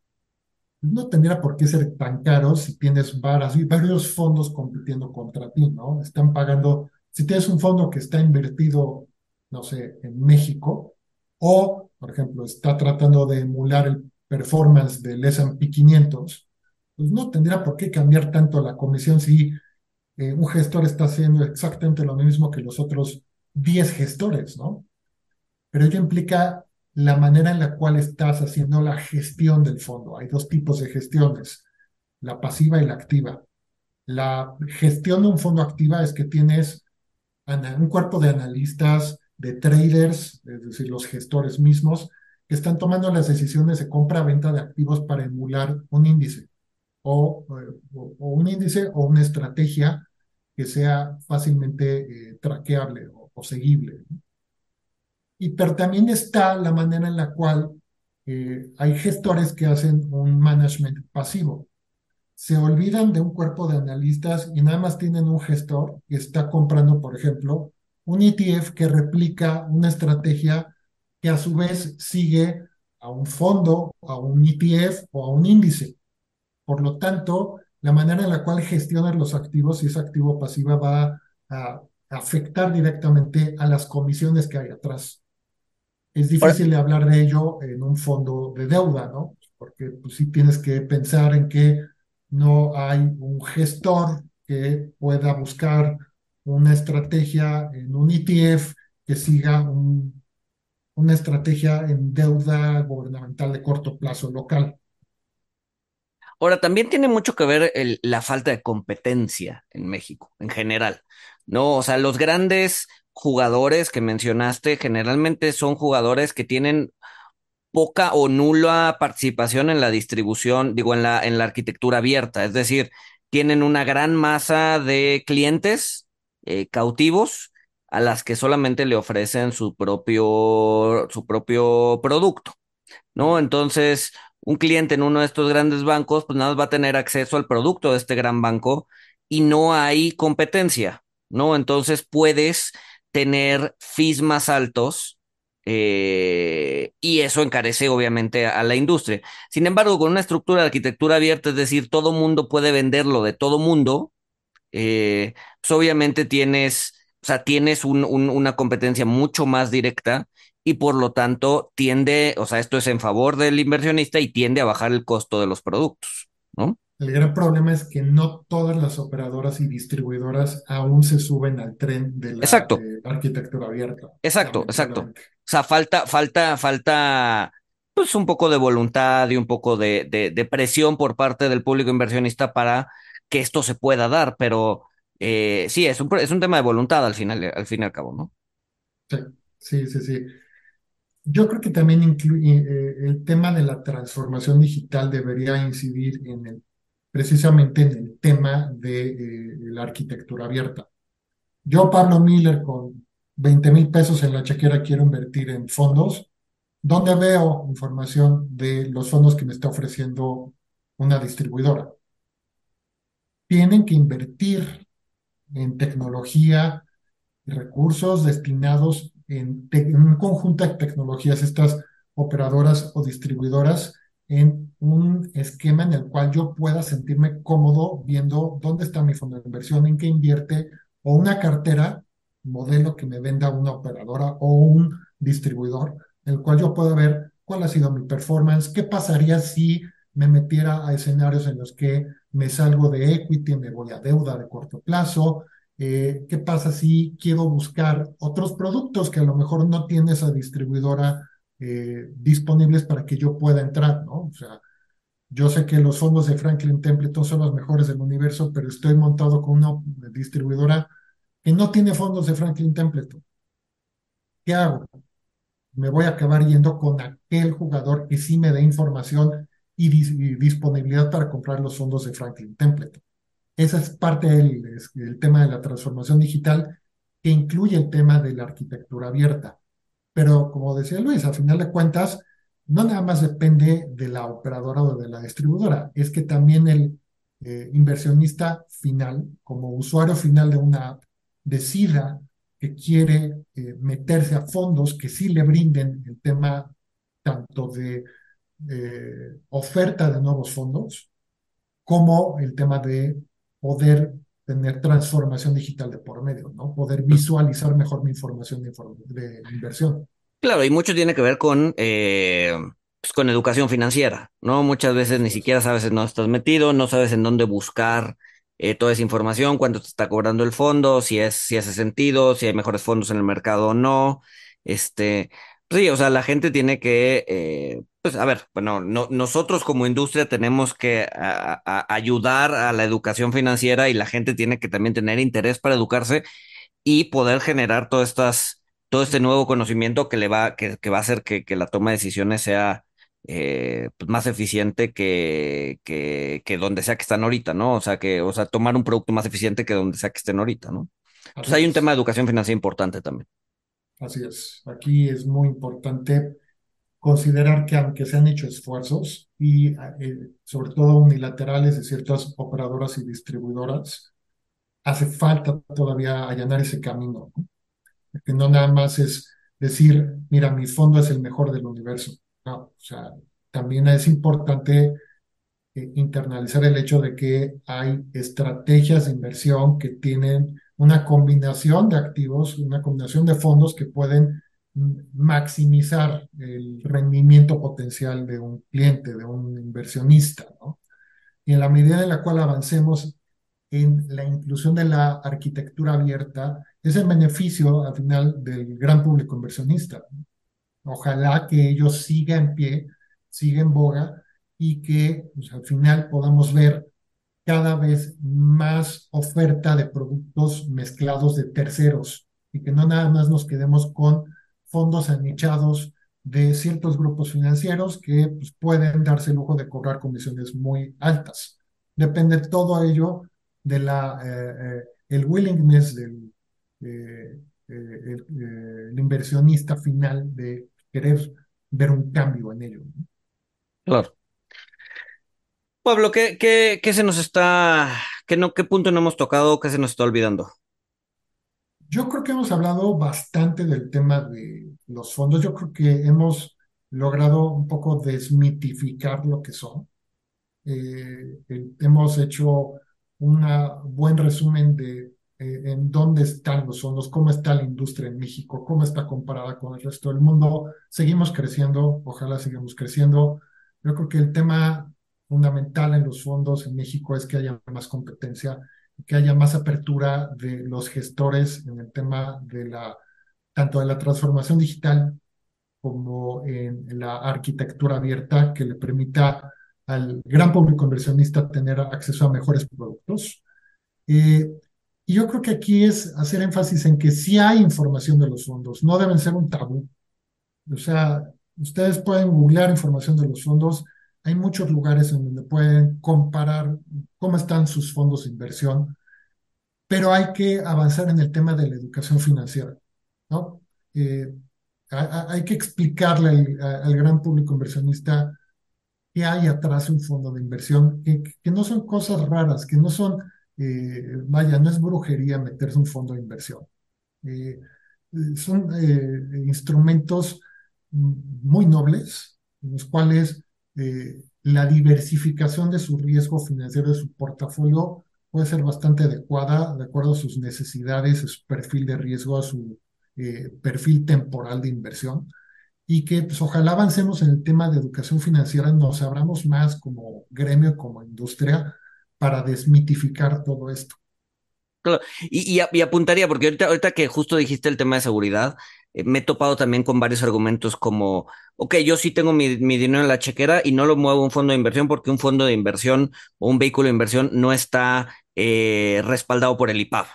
no tendría por qué ser tan caro si tienes varios, varios fondos compitiendo contra ti, ¿no? Están pagando, si tienes un fondo que está invertido, no sé, en México, o, por ejemplo, está tratando de emular el performance del S&P 500, pues no tendría por qué cambiar tanto la comisión si eh, un gestor está haciendo exactamente lo mismo que los otros 10 gestores, ¿no? pero ello implica la manera en la cual estás haciendo la gestión del fondo. Hay dos tipos de gestiones, la pasiva y la activa. La gestión de un fondo activa es que tienes un cuerpo de analistas, de traders, es decir, los gestores mismos, que están tomando las decisiones de compra-venta de activos para emular un índice o, eh, o- un índice o una estrategia que sea fácilmente eh, traqueable o, o seguible. Y pero también está la manera en la cual eh, hay gestores que hacen un management pasivo. Se olvidan de un cuerpo de analistas y nada más tienen un gestor que está comprando, por ejemplo, un ETF que replica una estrategia que a su vez sigue a un fondo, a un ETF o a un índice. Por lo tanto, la manera en la cual gestionas los activos, si es activo o pasiva, va a afectar directamente a las comisiones que hay atrás es difícil de hablar de ello en un fondo de deuda, ¿no? Porque pues, sí tienes que pensar en que no hay un gestor que pueda buscar una estrategia en un ETF que siga un- una estrategia en deuda gubernamental de corto plazo local. ahora también tiene mucho que ver el- la falta de competencia en México, en general, ¿no? O sea, los grandes jugadores que mencionaste generalmente son jugadores que tienen poca o nula participación en la distribución, digo, en la, en la arquitectura abierta. Es decir, tienen una gran masa de clientes eh, cautivos a las que solamente le ofrecen su propio, su propio producto, ¿no? Entonces, un cliente en uno de estos grandes bancos, pues nada más va a tener acceso al producto de este gran banco y no hay competencia, ¿no? Entonces puedes tener fees más altos eh, y eso encarece obviamente a la industria. Sin embargo, con una estructura de arquitectura abierta, es decir, todo mundo puede venderlo de todo mundo, eh, pues obviamente tienes, o sea, tienes un- un- una competencia mucho más directa y por lo tanto tiende, o sea, esto es en favor del inversionista y tiende a bajar el costo de los productos, ¿no? El gran problema es que no todas las operadoras y distribuidoras aún se suben al tren de la Exacto, eh, arquitectura abierta, exacto, exacto. O sea, falta, falta, falta, pues un poco de voluntad y un poco de, de, de presión por parte del público inversionista para que esto se pueda dar, pero eh, sí, es un, es un tema de voluntad al final, al fin y al cabo, ¿no? Sí, sí, sí, sí. Yo creo que también incluye el tema de la transformación digital debería incidir en el, precisamente en el tema de eh, la arquitectura abierta. Yo, Pablo Miller, con 20 mil pesos en la chequera, quiero invertir en fondos. ¿Dónde veo información de los fondos que me está ofreciendo una distribuidora? Tienen que invertir en tecnología recursos destinados en, en un conjunto de tecnologías, estas operadoras o distribuidoras, en un esquema en el cual yo pueda sentirme cómodo viendo dónde está mi fondo de inversión, en qué invierte, o una cartera, modelo que me venda una operadora o un distribuidor, el cual yo pueda ver cuál ha sido mi performance, qué pasaría si me metiera a escenarios en los que me salgo de equity, me voy a deuda de corto plazo, eh, ¿qué pasa si quiero buscar otros productos que a lo mejor no tiene esa distribuidora eh, disponibles para que yo pueda entrar, ¿no? O sea, yo sé que los fondos de Franklin Templeton son los mejores del universo, pero estoy montado con una distribuidora que no tiene fondos de Franklin Templeton. ¿Qué hago? Me voy a acabar yendo con aquel jugador que sí me dé información y, dis- y disponibilidad para comprar los fondos de Franklin Templeton. Esa es parte del, tema de la transformación digital que incluye el tema de la arquitectura abierta. Pero como decía Luis, al final de cuentas, no nada más depende de la operadora o de la distribuidora, es que también el eh, inversionista final, como usuario final de una app, decida que quiere eh, meterse a fondos que sí le brinden el tema tanto de eh, oferta de nuevos fondos como el tema de poder tener transformación digital de por medio, ¿no? Poder visualizar mejor mi información de, inversión. Claro, y mucho tiene que ver con, eh, pues, con educación financiera, ¿no? Muchas veces ni siquiera sabes en dónde estás metido, no sabes en dónde buscar eh, toda esa información, cuánto te está cobrando el fondo, si es, si hace sentido, si hay mejores fondos en el mercado o no. Este, pues sí, o sea, la gente tiene que, eh, pues a ver, bueno, no, nosotros como industria tenemos que a- a- ayudar a la educación financiera y la gente tiene que también tener interés para educarse y poder generar todas estas, todo este nuevo conocimiento que le va, que, que va a hacer que, que la toma de decisiones sea eh, pues, más eficiente que, que, que donde sea que están ahorita, ¿no? O sea, que, o sea, tomar un producto más eficiente que donde sea que estén ahorita, ¿no? Entonces Así hay un tema de educación financiera importante también. Así es. Aquí es muy importante considerar que aunque se han hecho esfuerzos y eh, sobre todo unilaterales de ciertas operadoras y distribuidoras, hace falta todavía allanar ese camino, ¿no? Que no nada más es decir, mira, mi fondo es el mejor del universo. No, o sea, también es importante eh, internalizar el hecho de que hay estrategias de inversión que tienen una combinación de activos, una combinación de fondos que pueden mm, maximizar el rendimiento potencial de un cliente, de un inversionista, ¿no? Y en la medida en la cual avancemos en la inclusión de la arquitectura abierta, es el beneficio al final del gran público inversionista. Ojalá que ello siga en pie, siga en boga y que pues, al final podamos ver cada vez más oferta de productos mezclados de terceros y que no nada más nos quedemos con fondos anichados de ciertos grupos financieros que pues, pueden darse el lujo de cobrar comisiones muy altas. depende todo ello de la, eh, eh, el willingness del eh, el, el, inversionista final de querer ver un cambio en ello. Claro. Pablo, ¿qué, qué, qué se nos está, qué, no, qué punto no hemos tocado, qué se nos está olvidando? Yo creo que hemos hablado bastante del tema de los fondos. Yo creo que hemos logrado un poco desmitificar lo que son. Eh, hemos hecho un buen resumen de eh, en dónde están los fondos, cómo está la industria en México, cómo está comparada con el resto del mundo. Seguimos creciendo, ojalá sigamos creciendo. Yo creo que el tema fundamental en los fondos en México es que haya más competencia, que haya más apertura de los gestores en el tema de la, tanto de la transformación digital como en la arquitectura abierta que le permita al gran público inversionista tener acceso a mejores productos. Eh, y yo creo que aquí es hacer énfasis en que sí hay información de los fondos, no deben ser un tabú. O sea, ustedes pueden googlear información de los fondos hay muchos lugares en donde pueden comparar cómo están sus fondos de inversión, pero hay que avanzar en el tema de la educación financiera, ¿no? Eh, hay que explicarle al, gran público inversionista qué hay atrás un fondo de inversión, que, que no son cosas raras, que no son, eh, vaya, no es brujería meterse un fondo de inversión. Eh, son instrumentos muy nobles, en los cuales eh, la diversificación de su riesgo financiero, de su portafolio, puede ser bastante adecuada de acuerdo a sus necesidades, a su perfil de riesgo, a su eh, perfil temporal de inversión. Y que pues, ojalá avancemos en el tema de educación financiera, nos abramos más como gremio, como industria, para desmitificar todo esto. Claro. Y, y, apuntaría, porque ahorita, ahorita que justo dijiste el tema de seguridad, eh, me he topado también con varios argumentos como, ok, yo sí tengo mi, dinero en la chequera y no lo muevo a un fondo de inversión porque un fondo de inversión o un vehículo de inversión no está eh, respaldado por el IPAF.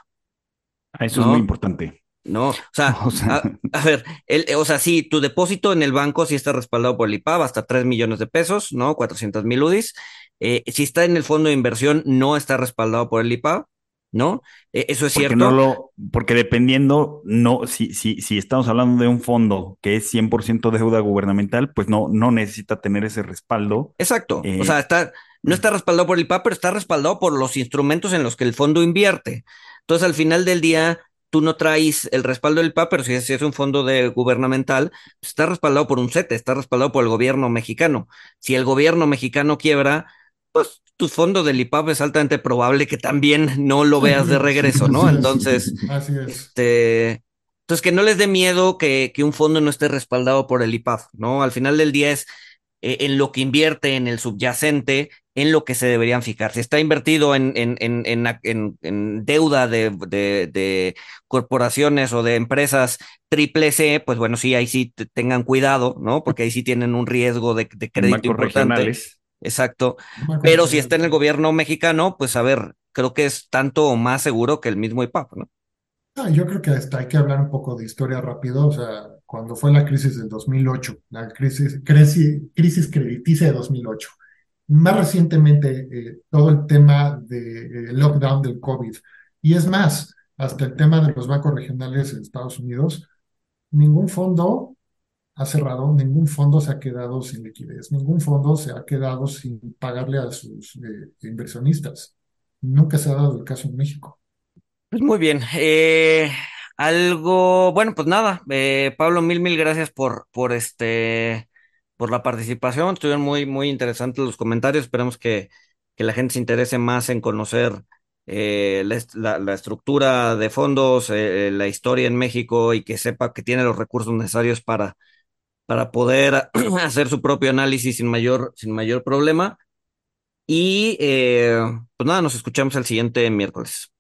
Ah, eso es muy importante. No, o sea, <laughs> A, ver, el, o sea, sí, tu depósito en el banco sí está respaldado por el IPAF hasta 3 millones de pesos, ¿no? 400 mil UDIs. Eh, si está en el fondo de inversión, no está respaldado por el IPAF. ¿no? E, eso es porque cierto. No lo, porque dependiendo, no, si, si, si estamos hablando de un fondo que es 100% deuda gubernamental, pues no, no necesita tener ese respaldo. Exacto. o sea, eh, está, no está respaldado por el IPA, pero está respaldado por los instrumentos en los que el fondo invierte. Entonces, al final del día, tú no traes el respaldo del IPA, pero si es, si es un fondo de gubernamental, pues está respaldado por un CETE, está respaldado por el gobierno mexicano. Si el gobierno mexicano quiebra, pues tu fondo del IPAP es altamente probable que también no lo veas de regreso, ¿no? <laughs> Entonces, Así es. Este, entonces que no les dé miedo que, que, un fondo no esté respaldado por el IPAP, ¿no? Al final del día es eh, en lo que invierte, en el subyacente, en lo que se deberían fijar. Si está invertido en, en, en, en deuda de, de, de, corporaciones o de empresas triple C, pues bueno, sí, ahí sí tengan cuidado, ¿no? Porque ahí sí tienen un riesgo de, de crédito importante. Regionales. Exacto. Pero si está en el gobierno mexicano, pues a ver, creo que es tanto o más seguro que el mismo IPAP, ¿no? Ah, yo creo que hasta hay que hablar un poco de historia rápido. O sea, cuando fue la crisis del 2008, la crisis, crisis, crisis crediticia de 2008. Más recientemente, eh, todo el tema de, lockdown del COVID. Y es más, hasta el tema de los bancos regionales en Estados Unidos, ningún fondo ha cerrado, ningún fondo se ha quedado sin liquidez, ningún fondo se ha quedado sin pagarle a sus eh, inversionistas. Nunca se ha dado el caso en México. Pues muy bien. Eh, algo, bueno, pues nada, eh, Pablo, mil, mil gracias por, por este, por la participación. Estuvieron muy, muy interesantes los comentarios. Esperemos que, que la gente se interese más en conocer eh, la, estructura de fondos, eh, la historia en México y que sepa que tiene los recursos necesarios para para poder <clears throat> hacer su propio análisis sin mayor, sin mayor problema. Y eh, pues nada, nos escuchamos el siguiente miércoles.